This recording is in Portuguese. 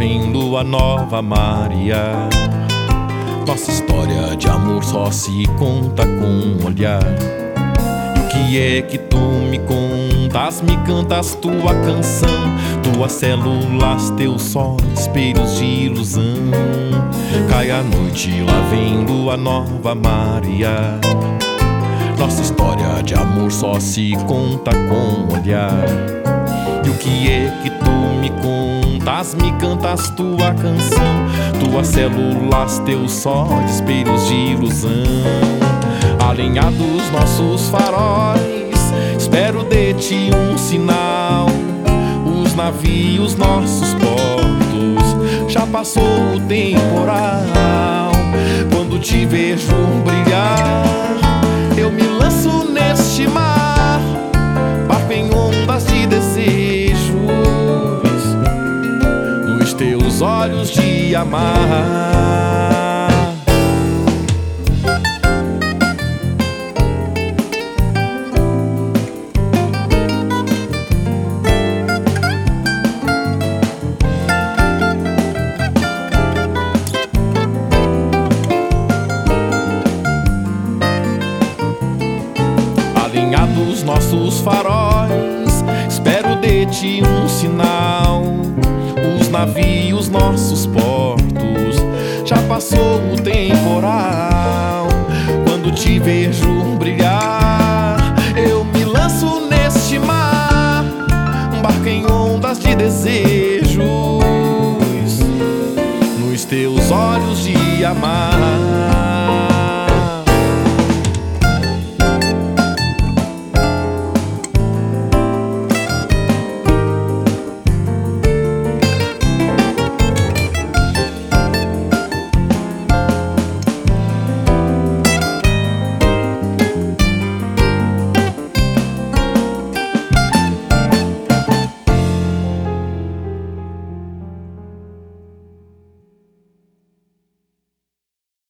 vem lua nova Maria. Nossa história de amor só se conta com um olhar. E o que é que tu me contas? Me cantas tua canção, tuas células, teus sóis, espelhos de ilusão. Cai a noite, lá vem lua nova Maria. Nossa história de amor só se conta com um olhar. E o que é que tu me contas? Me cantas tua canção, tuas células, teus sóis, espelhos de ilusão. Alinhados nossos faróis, espero de ti um sinal. Os navios, nossos portos, já passou o temporal. Quando te vejo brilhar, teus olhos de amar. Alinhados nossos faróis, espero de ti um sinal. Os navios, nossos portos, já passou o temporal. Quando te vejo brilhar, eu me lanço neste mar, um barco em ondas de desejos, nos teus olhos de amar.